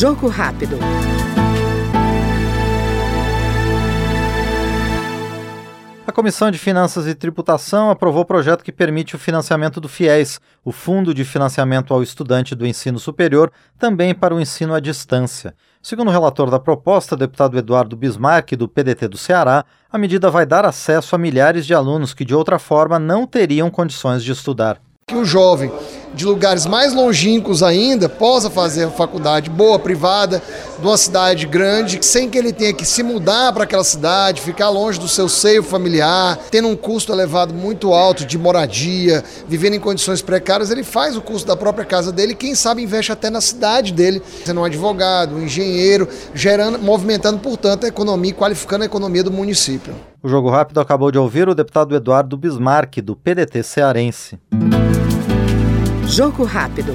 Jogo rápido. A Comissão de Finanças e Tributação aprovou o projeto que permite o financiamento do FIES, o Fundo de Financiamento ao Estudante do Ensino Superior, também para o ensino à distância. Segundo o relator da proposta, deputado Eduardo Bismarck, do PDT do Ceará, a medida vai dar acesso a milhares de alunos que, de outra forma, não teriam condições de estudar. Que o jovem de lugares mais longínquos ainda possa fazer faculdade boa, privada, de uma cidade grande, sem que ele tenha que se mudar para aquela cidade, ficar longe do seu seio familiar, tendo um custo elevado muito alto de moradia, vivendo em condições precárias, ele faz o custo da própria casa dele, quem sabe investe até na cidade dele, sendo um advogado, um engenheiro, gerando, movimentando, portanto, a economia, qualificando a economia do município. O Jogo Rápido acabou de ouvir o deputado Eduardo Bismarck, do PDT cearense. Jogo rápido.